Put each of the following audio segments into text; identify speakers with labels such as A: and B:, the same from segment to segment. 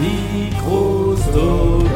A: Microsoft.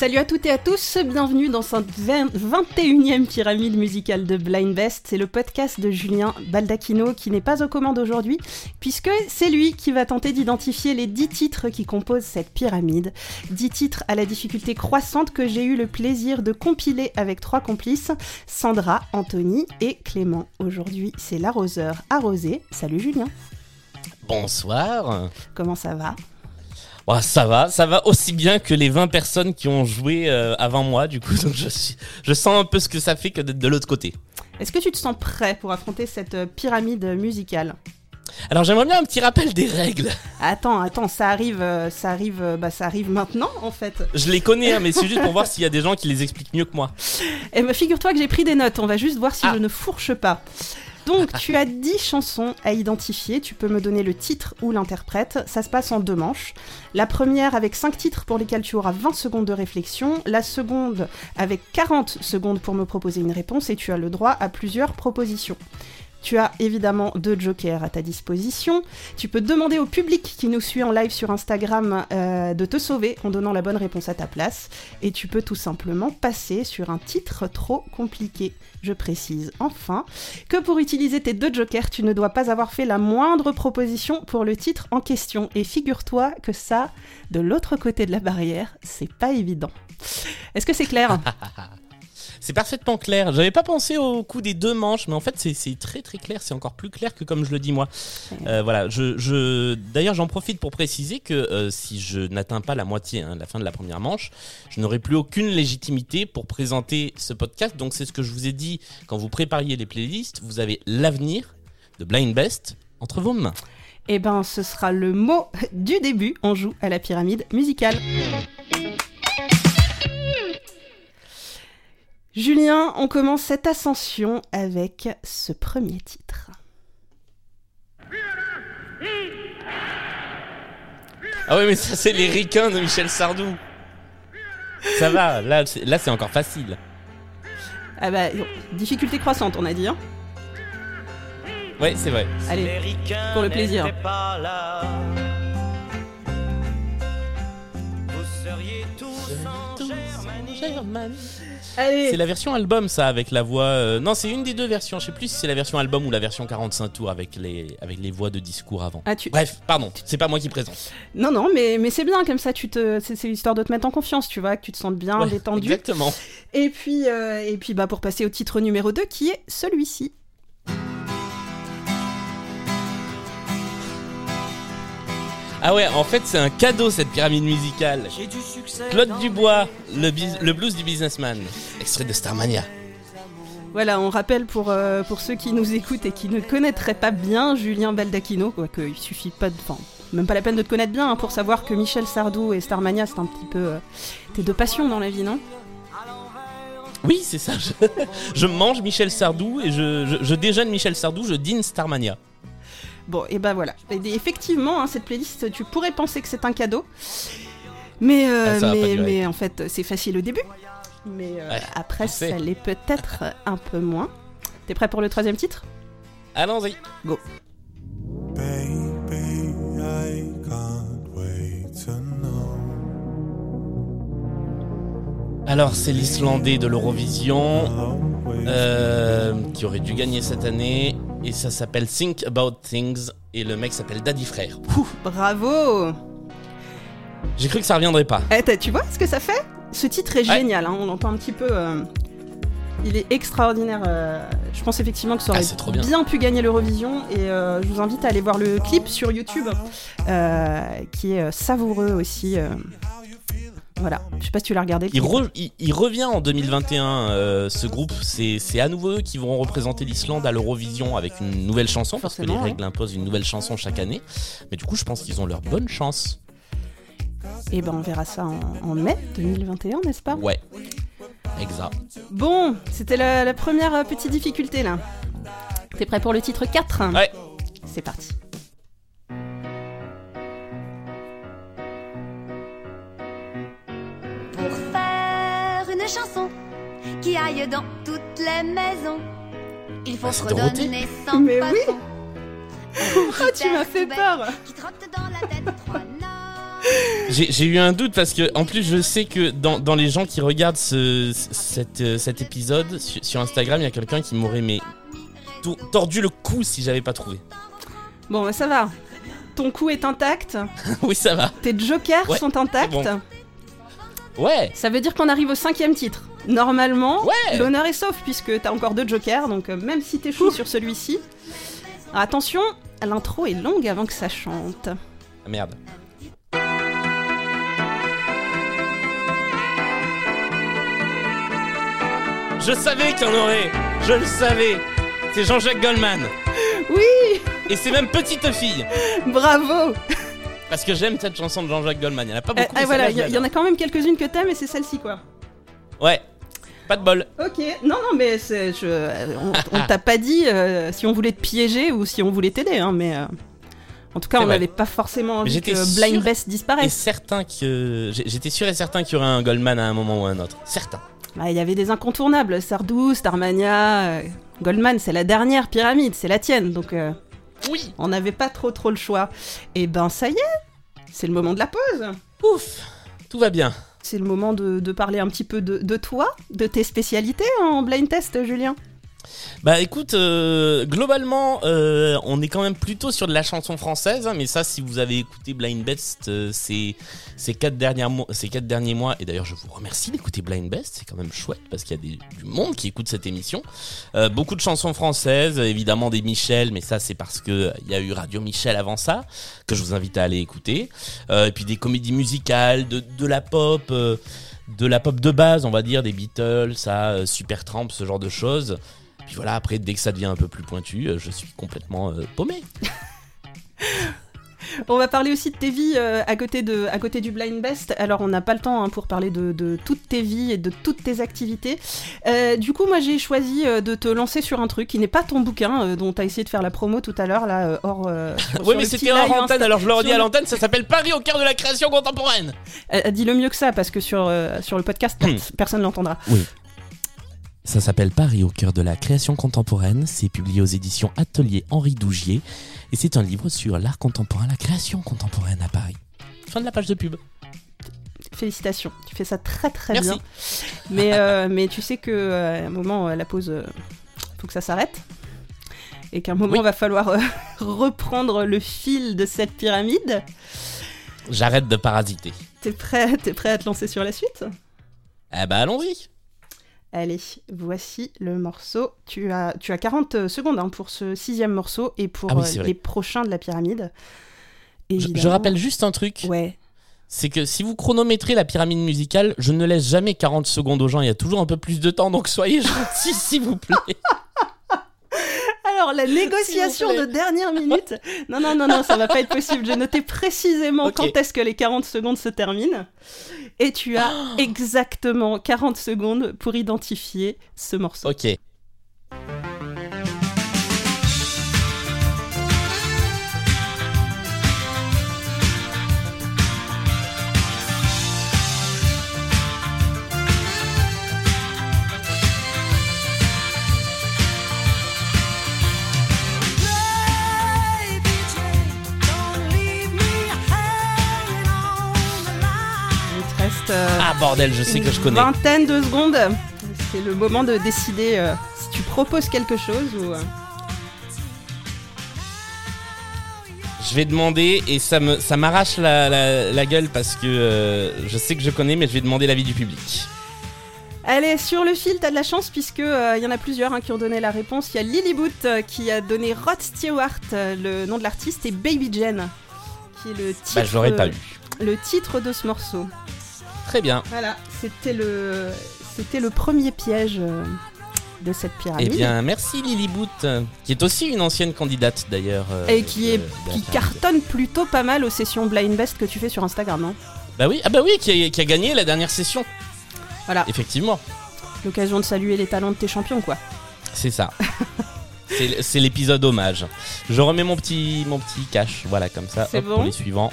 B: Salut à toutes et à tous, bienvenue dans cette 21e pyramide musicale de Blind Best. C'est le podcast de Julien Baldacchino qui n'est pas aux commandes aujourd'hui, puisque c'est lui qui va tenter d'identifier les 10 titres qui composent cette pyramide. 10 titres à la difficulté croissante que j'ai eu le plaisir de compiler avec trois complices, Sandra, Anthony et Clément. Aujourd'hui, c'est l'arroseur arrosé. Salut Julien.
C: Bonsoir.
B: Comment ça va?
C: Oh, ça va, ça va aussi bien que les 20 personnes qui ont joué euh, avant moi, du coup, donc je, suis, je sens un peu ce que ça fait que d'être de l'autre côté.
B: Est-ce que tu te sens prêt pour affronter cette euh, pyramide musicale?
C: Alors j'aimerais bien un petit rappel des règles.
B: Attends, attends, ça arrive, euh, ça arrive, bah ça arrive maintenant en fait.
C: Je les connais, hein, mais c'est juste pour voir s'il y a des gens qui les expliquent mieux que moi.
B: Et bah, figure-toi que j'ai pris des notes, on va juste voir si
C: Ah.
B: je ne fourche pas. Donc tu as 10 chansons à identifier, tu peux me donner le titre ou l'interprète, ça se passe en deux manches. La première avec 5 titres pour lesquels tu auras 20 secondes de réflexion, la seconde avec 40 secondes pour me proposer une réponse et tu as le droit à plusieurs propositions. Tu as évidemment deux jokers à ta disposition. Tu peux demander au public qui nous suit en live sur Instagram euh, de te sauver en donnant la bonne réponse à ta place. Et tu peux tout simplement passer sur un titre trop compliqué. Je précise enfin que pour utiliser tes deux jokers, tu ne dois pas avoir fait la moindre proposition pour le titre en question. Et figure-toi que ça, de l'autre côté de la barrière, c'est pas évident. Est-ce que c'est clair?
C: C'est parfaitement clair. J'avais pas pensé au coup des deux manches, mais en fait c'est très très clair. C'est encore plus clair que comme je le dis moi. Euh, voilà. Je, je... D'ailleurs j'en profite pour préciser que euh, si je n'atteins pas la moitié, hein, la fin de la première manche, je n'aurai plus aucune légitimité pour présenter ce podcast. Donc c'est ce que je vous ai dit quand vous prépariez les playlists. Vous avez l'avenir de Blind Best entre vos mains.
B: Eh ben, ce sera le mot du début. On joue à la pyramide musicale. Julien, on commence cette ascension avec ce premier titre.
C: Ah oui, mais ça, c'est les ricains de Michel Sardou. Ça va, là, c'est, là, c'est encore facile.
B: Ah bah, difficulté croissante, on a dit. Hein
C: Ouais, c'est vrai.
B: Allez, pour le plaisir.
D: Pas là. Vous seriez tous en
C: C'est la version album, ça, avec la voix. euh, Non, c'est une des deux versions. Je sais plus si c'est la version album ou la version 45 tours avec les, avec les voix de discours avant.
B: Ah, tu...
C: Bref, pardon, c'est pas moi qui présente.
B: Non, non, mais, mais c'est bien comme ça. Tu te, c'est, c'est histoire de te mettre en confiance, tu vois, que tu te sentes bien
C: Ouais,
B: détendu.
C: Exactement.
B: Et puis, euh, et puis, bah, pour passer au titre numéro 2, qui est celui-ci.
C: Ah ouais, en fait, c'est un cadeau cette pyramide musicale.
D: J'ai du succès.
C: Claude Dubois, le, blues du businessman. Extrait de Starmania.
B: Voilà, on rappelle pour, euh, pour ceux qui nous écoutent et qui ne connaîtraient pas bien Julien Baldacchino, quoi, qu'il suffit pas de. Enfin, même pas la peine de te connaître bien hein, pour savoir que Michel Sardou et Starmania, c'est un petit peu euh, tes deux passions dans la vie, non?
C: Oui, c'est ça. Je, je mange Michel Sardou et je, je, je déjeune Michel Sardou, je dîne Starmania.
B: Bon, et ben voilà. Et effectivement, hein, cette playlist, tu pourrais penser que c'est un cadeau. Mais, euh,
C: Ah,
B: mais, en fait, c'est facile au début. Mais euh,
C: Ouais,
B: après, ça l'est peut-être un peu moins. T'es prêt pour le troisième titre?
C: Allons-y.
E: Baby, I can't wait to know.
C: Alors, c'est l'Islandais de l'Eurovision. Euh, qui aurait dû gagner cette année. Et ça s'appelle Think About Things. Et le mec s'appelle Daddy Frère.
B: Ouh, Bravo
C: J'ai cru que ça reviendrait pas.
B: Eh, Tu vois ce que ça fait? Ce titre est
C: Ouais.
B: génial, hein, on entend un petit peu... euh, Il est extraordinaire. euh, Je pense effectivement que ça aurait
C: Ah, trop bien.
B: pu gagner l'Eurovision. Et euh, je vous invite à aller voir le clip sur YouTube, qui est savoureux aussi. Voilà, je sais pas si tu l'as regardé.
C: Il,
B: clip.
C: re- il- il revient en 2021, euh, ce groupe. C'est à nouveau eux qui vont représenter l'Islande à l'Eurovision avec une nouvelle chanson, parce que les règles imposent une nouvelle chanson chaque année. Mais du coup, je pense qu'ils ont leur bonne chance.
B: Et ben on verra ça en, en mai 2021, n'est-ce pas?
C: Ouais. Exact.
B: Bon, c'était la, la première euh, petite difficulté là. T'es prêt pour le titre 4
C: Ouais.
B: C'est parti.
A: Qui aille dans toutes les maisons. Il faut
C: Ah,
A: se redonner sans
B: Mais oui. Oh, tu m'as fait peur.
C: J'ai j'ai eu un doute parce que, en plus, je sais que dans, dans les gens qui regardent ce, cet, cet épisode sur, sur Instagram, il y a quelqu'un qui m'aurait mais tordu le cou si j'avais pas trouvé.
B: Bon, bah, ça va. Ton coup est intact,
C: oui, ça va.
B: tes jokers
C: Ouais,
B: sont intacts.
C: c'est bon. Ouais.
B: Ça veut dire qu'on arrive au cinquième titre. Normalement,
C: Ouais.
B: l'honneur est sauf puisque t'as encore deux jokers, donc euh, même si t'échoues sur celui-ci. Attention, l'intro est longue avant que ça chante.
C: Ah, merde. Je savais qu'il y en aurait. Je le savais. C'est Jean-Jacques Goldman.
B: Oui,
C: Et c'est même petite fille.
B: bravo
C: Parce que j'aime cette chanson de Jean-Jacques Goldman. Il y en a pas
B: Eh,
C: beaucoup. mais
B: Voilà, il y, y en a quand même quelques-unes que t'aimes et c'est celle-ci quoi.
C: Ouais. Pas de bol.
B: Ok, non, non, mais c'est, je, euh, on, on t'a pas dit euh, si on voulait te piéger ou si on voulait t'aider, hein, mais euh, en tout cas, on n'avait pas forcément envie que Blind Best
C: Et
B: disparaisse.
C: certain que. J'étais sûr et certain qu'il y aurait un Goldman à un moment ou à un autre. Certain.
B: Bah, Il y avait des incontournables, Sardou, Starmania, euh, Goldman, c'est la dernière pyramide, c'est la tienne, donc euh,
C: Oui.
B: on n'avait pas trop trop le choix. Et ben ça y est, c'est le moment de la pause.
C: Ouf. Tout va bien.
B: C'est le moment de, de parler un petit peu de, de toi, de tes spécialités en blind test, Julien.
C: Bah écoute, euh, globalement, euh, on est quand même plutôt sur de la chanson française, hein, mais ça, si vous avez écouté Blind Best euh, ces, ces, quatre ces quatre derniers mois, et d'ailleurs je vous remercie d'écouter Blind Best, c'est quand même chouette parce qu'il y a du monde qui écoute cette émission. Euh, beaucoup de chansons françaises, évidemment des Michel, mais ça c'est parce que euh, il y a eu Radio Michel avant ça, que je vous invite à aller écouter. Euh, et puis des comédies musicales, de, de la pop. de la pop de base, on va dire, des Beatles, ça, Supertramp, ce genre de choses. Puis voilà, après, dès que ça devient un peu plus pointu, euh, je suis complètement euh, paumé.
B: On va parler aussi de tes vies euh, à, côté de, à côté du Blind Best. Alors, on n'a pas le temps hein, pour parler de, de toutes tes vies et de toutes tes activités. Euh, du coup, moi, j'ai choisi de te lancer sur un truc qui n'est pas ton bouquin, euh, dont tu as essayé de faire la promo tout à l'heure, là, hors.
C: Oui,
B: le
C: mais c'était
B: live
C: antenne, alors je le redis à
B: le-
C: l'antenne, ça s'appelle Paris au cœur de la création contemporaine.
B: Euh, Dis-le mieux que ça, parce que sur, sur le podcast, per- personne l'entendra.
C: Ça s'appelle Paris au cœur de la création contemporaine. C'est publié aux éditions Atelier Henri Dougier. Et c'est un livre sur l'art contemporain, la création contemporaine à Paris. Fin de la page de pub.
B: Félicitations, tu fais ça très très
C: Merci.
B: bien. Mais, euh, mais tu sais que euh, un moment, euh, la pause, faut que ça s'arrête. Et qu'à un moment,
C: Oui.
B: va falloir reprendre le fil de cette pyramide.
C: J'arrête de parasiter.
B: T'es prêt, t'es prêt à te lancer sur la suite?
C: Eh ben allons-y.
B: Allez, voici le morceau. Tu as, tu as 40 secondes hein, pour ce sixième morceau et pour
C: Ah oui,
B: euh, les prochains de la pyramide.
C: Je, rappelle juste un truc.
B: Ouais.
C: C'est que si vous chronométrez la pyramide musicale, je ne laisse jamais 40 secondes aux gens. Il y a toujours un peu plus de temps, donc soyez gentils, s'il vous plaît.
B: Alors, la négociation de dernière minute. Non, non, non, non, ça va pas être possible. J'ai noté précisément quand est-ce que les 40 secondes se terminent. Et tu as exactement 40 secondes pour identifier ce morceau.
C: Ok. Ah bordel, je sais que je connais.
B: vingtaine de secondes. C'est le moment de décider euh, si tu proposes quelque chose ou. euh,
C: Je vais demander et ça me ça m'arrache la, la- la gueule parce que euh, je sais que je connais, mais je vais demander l'avis du public.
B: Allez, sur le fil, t'as de la chance puisque euh, il y en a plusieurs hein, qui ont donné la réponse. Il y a Lily Boot euh, qui a donné Rod Stewart, euh, le nom de l'artiste, et Baby Jen, qui est le titre,
C: Bah je l'aurais pas eu.
B: le titre de ce morceau.
C: Très bien.
B: Voilà, c'était le, c'était le premier piège euh, de cette
C: Eh
B: pyramide.
C: bien, merci Lily Boot, qui est aussi une ancienne candidate d'ailleurs. euh,
B: et qui, est,
C: de
B: cartonne plutôt pas mal aux sessions Blind Best que tu fais sur Instagram. hein.
C: Bah oui, ah bah oui, qui a, qui a gagné la dernière session.
B: Voilà.
C: Effectivement,
B: L'occasion de saluer les talents de tes champions, quoi.
C: c'est ça. C'est l'épisode hommage. Je remets mon petit, mon petit cash, voilà, comme ça,
B: C'est
C: hop,
B: bon
C: pour les suivants.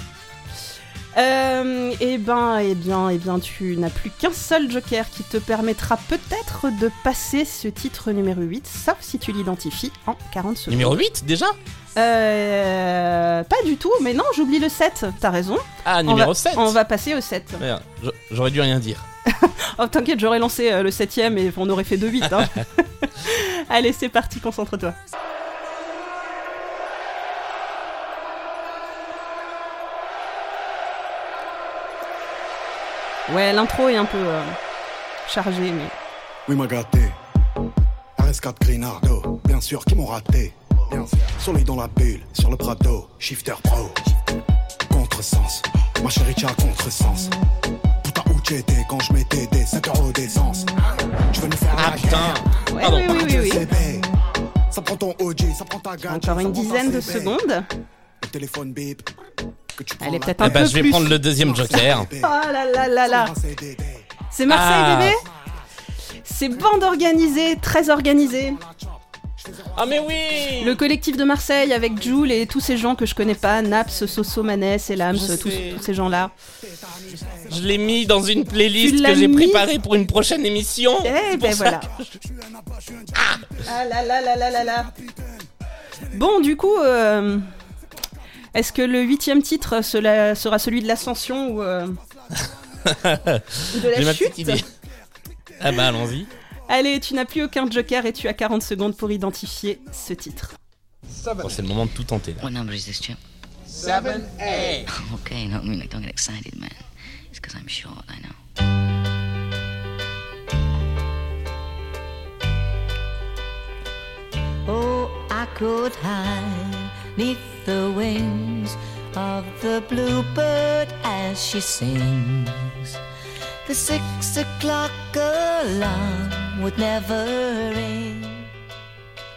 B: Euh, eh ben, eh bien, eh bien, tu n'as plus qu'un seul joker qui te permettra peut-être de passer ce titre numéro 8, sauf si tu l'identifies en 40 secondes.
C: Numéro 8 déjà?
B: Euh, pas du tout, mais non, j'oublie le 7, t'as raison.
C: Ah,
B: On
C: numéro
B: va-
C: 7
B: On va passer au 7.
C: Merde, j- J'aurais dû rien dire.
B: Oh, t'inquiète, j'aurais lancé euh, le 7ème et on aurait fait 2-8. Hein. Allez, c'est parti, concentre-toi. Ouais, l'intro est un peu euh, chargée, mais.
F: Oui, m'a gâté. RS4 Grinardo, bien sûr, qui m'ont raté. Soleil dans la bulle, sur le Prado, shifter pro. Contresens, ma chérie, tu as contresens. Putain, où t'étais quand je mettais des 5 euros d'essence Tu veux nous faire
C: Ah
F: la
C: putain
F: guerre
B: Ouais,
C: Pardon.
B: oui, oui, oui, oui.
F: CB. Ça prend ton OG, ça prend ta gadget.
B: Encore une dizaine de secondes.
F: Le téléphone bip.
B: Elle est peut-être un
C: Eh ben,
B: peu
C: je vais
B: plus.
C: prendre le deuxième joker.
B: Oh là là là là.
F: C'est
B: Marseille,
C: Ah.
B: bébé C'est bande organisée, très organisée.
C: Ah mais oui
B: Le collectif de Marseille avec Jules et tous ces gens que je connais pas, Naps, Soso, Manès, Elams,
C: Je
B: tous,
C: sais.
B: tous ces gens-là.
C: Je l'ai mis dans une
B: Tu
C: playlist
B: l'as
C: que j'ai
B: mis
C: préparée pour une prochaine émission.
B: Eh
C: C'est pour
B: ben
C: ça
B: voilà. Ah là là là là là là. Bon, du coup, euh, est-ce que le huitième titre cela- sera celui de l'ascension ou, euh, ou de
C: J'ai
B: la
C: ma
B: chute
C: petite idée. Ah bah allons-y.
B: Allez, tu n'as plus aucun joker et tu as 40 secondes pour identifier ce titre.
C: Bon, c'est le moment de tout tenter là.
G: What number is this, Chip?
D: Seven A.
G: Okay, no, I mean, like, don't get excited, man. It's because I'm short, I know.
H: Oh, I could hide neath the wings of the bluebird as she sings. The six o'clock alarm would never ring.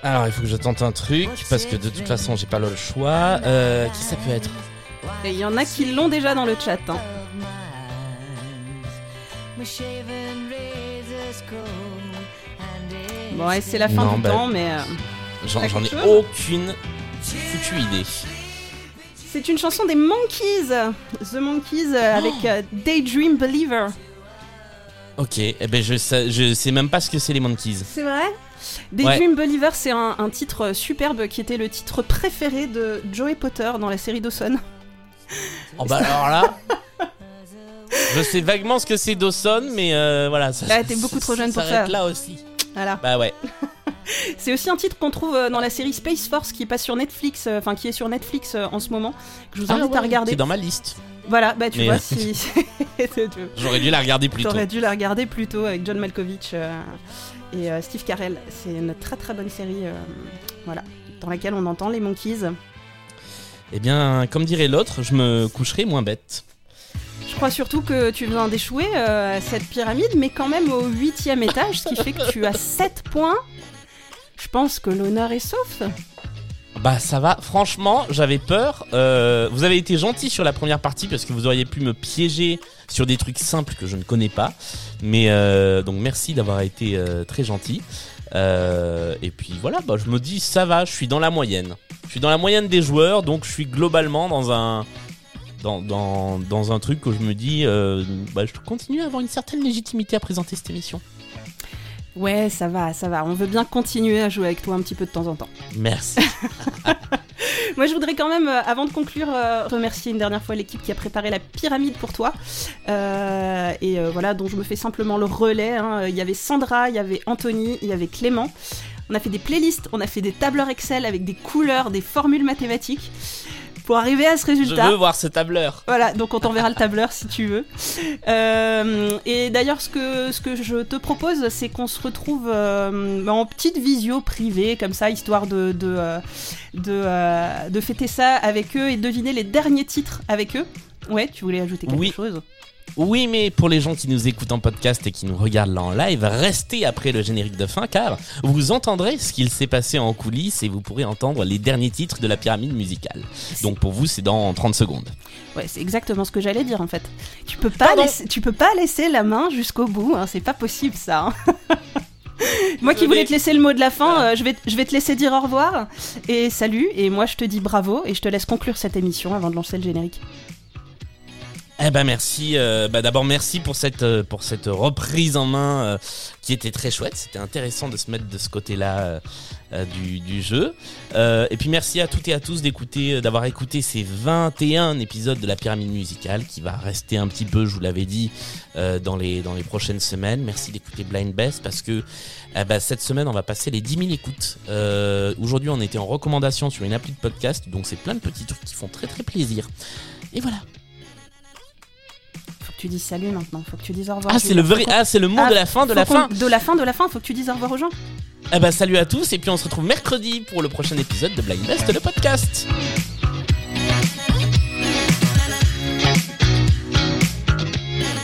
C: Alors il faut que je tente un truc parce que de toute façon j'ai pas le choix. Euh, qui ça peut être?
B: Il y en a qui l'ont déjà dans le chat. hein. Bon, ouais, c'est la fin
C: Non,
B: du
C: bah-
B: temps, mais euh,
C: J'en ai
B: chose?
C: aucune foutue idée.
B: c'est une chanson des Monkeys. The Monkeys euh, avec euh, Daydream Believer.
C: Ok, eh ben je sais, je sais même pas ce que c'est les Monkeys.
B: C'est vrai? Daydream Believer, c'est un, un titre superbe qui était le titre préféré de Joey Potter dans la série Dawson.
C: Oh bah alors là Je sais vaguement ce que c'est Dawson, mais euh, voilà. Ça,
B: Ah, t'es beaucoup trop jeune pour
C: s'arrête
B: ça.
C: là aussi.
B: Voilà.
C: Bah ouais.
B: C'est aussi un titre qu'on trouve euh, dans la série Space Force qui passe sur Netflix, euh, enfin qui est sur Netflix euh, en ce moment, que je vous invite
C: Ah ouais,
B: à regarder.
C: C'est dans ma liste.
B: Voilà, bah tu
C: Mais,
B: vois si
C: J'aurais dû la regarder plus tôt.
B: T'aurais dû la regarder plus tôt avec John Malkovich euh, et euh, Steve Carell. C'est une très très bonne série, euh, voilà, dans laquelle on entend les Monkeys.
C: Eh bien, comme dirait l'autre, je me coucherai moins bête.
B: Je crois surtout que tu viens d'échouer euh, à cette pyramide, mais quand même au huitième étage, ce qui fait que tu as 7 points. Je pense que l'honneur est sauf.
C: Bah ça va, franchement, j'avais peur. Euh, vous avez été gentil sur la première partie parce que vous auriez pu me piéger sur des trucs simples que je ne connais pas. Mais euh, donc merci d'avoir été euh, très gentil. Et puis voilà, bah, je me dis ça va, je suis dans la moyenne. Je suis dans la moyenne des joueurs, donc je suis globalement dans un dans, dans, dans un truc que je me dis, bah, je continue à avoir une certaine légitimité à présenter cette émission.
B: Ouais, ça va, ça va. On veut bien continuer à jouer avec toi un petit peu de temps en temps.
C: Merci.
B: Moi, je voudrais quand même, euh, avant de conclure, euh, remercier une dernière fois l'équipe qui a préparé la pyramide pour toi. Euh, et euh, voilà, dont je me fais simplement le relais. hein. Il y avait Sandra, il y avait Anthony, il y avait Clément. On a fait des playlists, on a fait des tableurs Excel avec des couleurs, des formules mathématiques pour arriver à ce
C: je
B: résultat.
C: veux voir ce tableur.
B: Voilà, donc on t'enverra le tableur si tu veux. Euh, et d'ailleurs, ce que, ce que je te propose, c'est qu'on se retrouve euh, en petite visio privée, comme ça, histoire de, de, euh, de, de fêter ça avec eux et deviner les derniers titres avec eux. Ouais, tu voulais ajouter quelque
C: Oui.
B: chose?
C: Oui, mais pour les gens qui nous écoutent en podcast et qui nous regardent là en live, restez après le générique de fin car vous entendrez ce qu'il s'est passé en coulisses et vous pourrez entendre les derniers titres de la pyramide musicale. Donc pour vous, c'est dans 30 secondes.
B: Ouais, c'est exactement ce que j'allais dire en fait. Tu peux pas, laisser, tu peux pas laisser la main jusqu'au bout, hein, c'est pas possible ça. hein. moi qui voulais te laisser le mot de la fin, euh, je, vais, je vais te laisser dire au revoir et salut. Et moi je te dis bravo et je te laisse conclure cette émission avant de lancer le générique.
C: Eh ben merci. euh, bah d'abord merci pour cette euh, pour cette reprise en main euh, qui était très chouette. C'était intéressant de se mettre de ce côté-là euh, euh, du, du jeu. Euh, et puis merci à toutes et à tous d'écouter, d'avoir écouté ces 21 épisodes de la pyramide musicale qui va rester un petit peu, je vous l'avais dit, dans les dans les prochaines semaines. Merci d'écouter Blind Best parce que eh ben, cette semaine on va passer les 10 000 écoutes. Aujourd'hui on était en recommandation sur une appli de podcast, donc c'est plein de petits trucs qui font très très plaisir. Et voilà.
B: Tu dises salut maintenant, faut que tu dises au revoir.
C: Ah, c'est le vrai. Ah, c'est le mot
B: Ah,
C: de la fin, de la fin.
B: De la fin, de la fin, faut que tu dises au revoir aux gens.
C: Eh ben, salut à tous, et puis on se retrouve mercredi pour le prochain épisode de Blind Best, le podcast.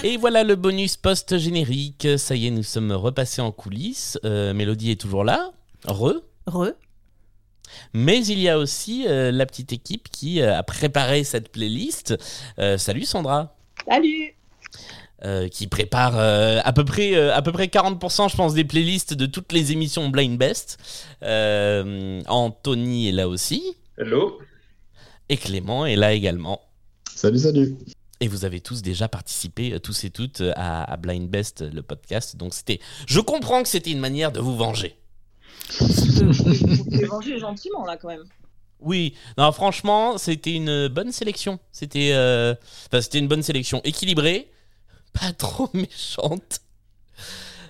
C: Et voilà le bonus post-générique. Ça y est, nous sommes repassés en coulisses. Euh, Mélodie est toujours là. Re.
B: Re.
C: Mais il y a aussi euh, la petite équipe qui euh, a préparé cette playlist. Euh, salut Sandra.
I: Salut
C: euh, qui prépare euh, à peu près euh, à peu près 40% je pense des playlists de toutes les émissions Blind Best. Euh, Anthony est là aussi
J: Hello.
C: et Clément est là également.
K: Salut, salut.
C: Et vous avez tous déjà participé, tous et toutes, à, à Blind Best, le podcast. Donc c'était, je comprends que c'était une manière de vous venger.
I: Vous pouvez venger gentiment là quand même.
C: Oui, non, franchement, c'était une bonne sélection. C'était, euh, enfin, c'était une bonne sélection équilibrée, pas trop méchante.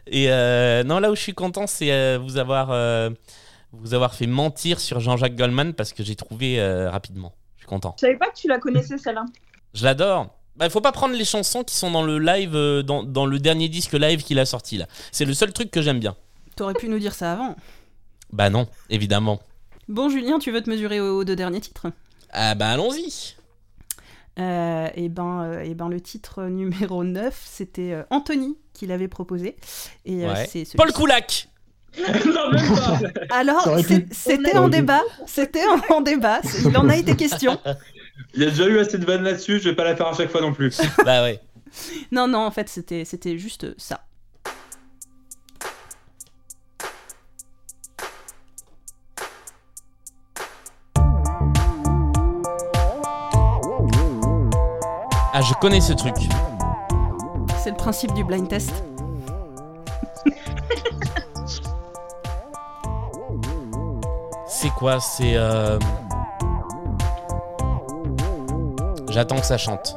C: Et euh, non, là où je suis content, c'est euh, vous avoir, euh, vous avoir fait mentir sur Jean-Jacques Goldman parce que j'ai trouvé euh, rapidement. Je suis content.
I: Je savais pas que tu la connaissais celle-là.
C: Je l'adore. Bah, faut pas prendre les chansons qui sont dans le live, dans, dans le dernier disque live qu'il a sorti là. C'est le seul truc que j'aime bien.
B: T'aurais pu nous dire ça avant.
C: Bah non, évidemment.
B: Bon, Julien, tu veux te mesurer aux deux derniers titres?
C: Ah bah allons-y.
B: Euh, et, ben, euh, et ben, le titre numéro 9, c'était euh, Anthony qui l'avait proposé. Et euh,
C: Ouais.
B: c'est celui-
C: Paul Koulak.
J: non, même pas.
B: Alors, c'était en débat. C'était en, en débat. Il en a été question.
J: Il y a déjà eu assez de vannes là-dessus, je vais pas la faire à chaque fois non plus.
C: bah ouais.
B: Non, non, en fait, c'était c'était juste ça.
C: Ah je connais ce truc.
B: C'est le principe du blind test.
C: C'est quoi? C'est euh... J'attends que ça chante.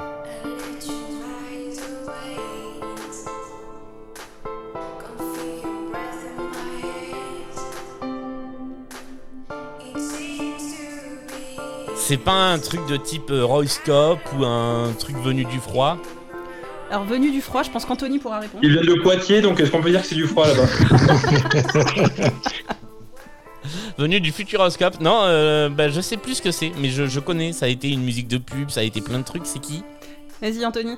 C: C'est pas un truc de type euh, Royce Cop ou un truc venu du froid.
B: Alors, venu du froid, je pense qu'Anthony pourra répondre.
J: Il vient de Poitiers, donc est-ce qu'on peut dire que c'est du froid là-bas
C: Venu du Futuroscope. Non, euh, bah, je sais plus ce que c'est, mais je, je connais. Ça a été une musique de pub, ça a été plein de trucs. C'est qui
B: Vas-y, Anthony.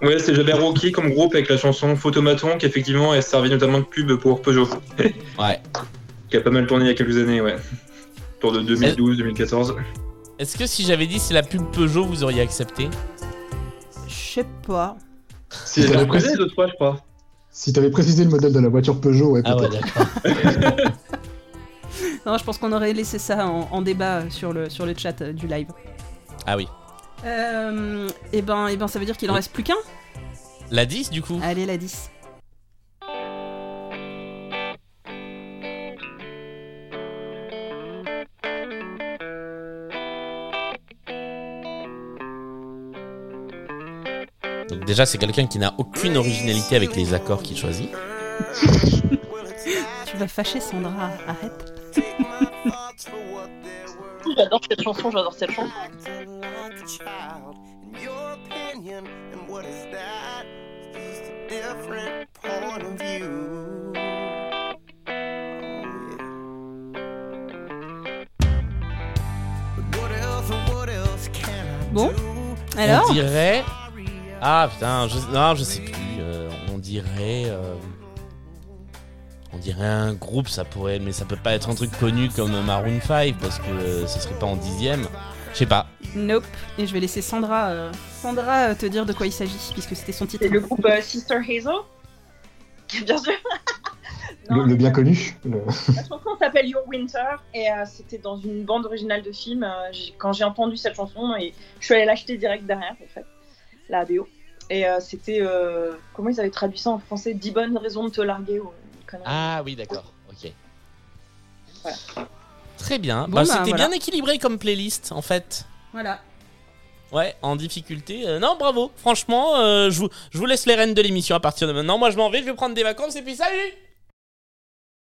J: Ouais, c'est Jabberwocky comme groupe avec la chanson Photomaton qui effectivement a servi notamment de pub pour Peugeot.
C: Ouais.
J: Qui a pas mal tourné il y a quelques années, ouais. Autour de 2012-2014.
C: Est-ce que si j'avais dit c'est la pub Peugeot, vous auriez accepté
B: Je sais pas.
J: Si, elle
K: précisé-
J: deux fois, je crois.
K: Si t'avais précisé le modèle de la voiture Peugeot, ouais,
C: Ah ouais,
K: peut-être.
C: d'accord.
B: Non, je pense qu'on aurait laissé ça en, en débat sur le, sur le chat euh, du live.
C: Ah oui.
B: Euh, et, ben, et ben, ça veut dire qu'il en
C: Oui.
B: reste plus qu'un?
C: La 10 du coup?
B: Allez, la 10.
C: Déjà c'est quelqu'un qui n'a aucune originalité avec les accords qu'il choisit.
B: Tu vas fâcher Sandra, arrête.
I: J'adore cette chanson, j'adore cette chanson.
B: Bon, alors
C: On dirait. Ah putain, je... non, je sais plus. euh, on dirait. euh, On dirait un groupe, ça pourrait, mais ça peut pas être un truc connu comme Maroon 5 parce que euh, ce serait pas en dixième. Je sais pas.
B: Nope. Et je vais laisser Sandra, euh, Sandra euh, te dire de quoi il s'agit, puisque c'était son titre.
I: C'est le groupe euh, Sister Hazel. Bien sûr.
K: Le, le bien connu. le-
I: La chanson s'appelle Your Winter et euh, c'était dans une bande originale de film. Euh, j'ai- quand j'ai entendu cette chanson, et je suis allée l'acheter direct derrière en fait. La BO. Et euh, c'était. euh, comment ils avaient traduit ça en français? 10 bonnes raisons de te larguer. ou.
C: Ah oui, d'accord. Ok.
I: Voilà.
C: Très bien.
B: Bon,
C: Bah,
B: bah,
C: C'était
B: voilà.
C: bien équilibré comme playlist, en fait.
B: Voilà.
C: Ouais, en difficulté. Euh, non, bravo. Franchement, euh, je, vous, je vous laisse les rênes de l'émission à partir de maintenant. Moi, je m'en vais, je vais prendre des vacances et puis salut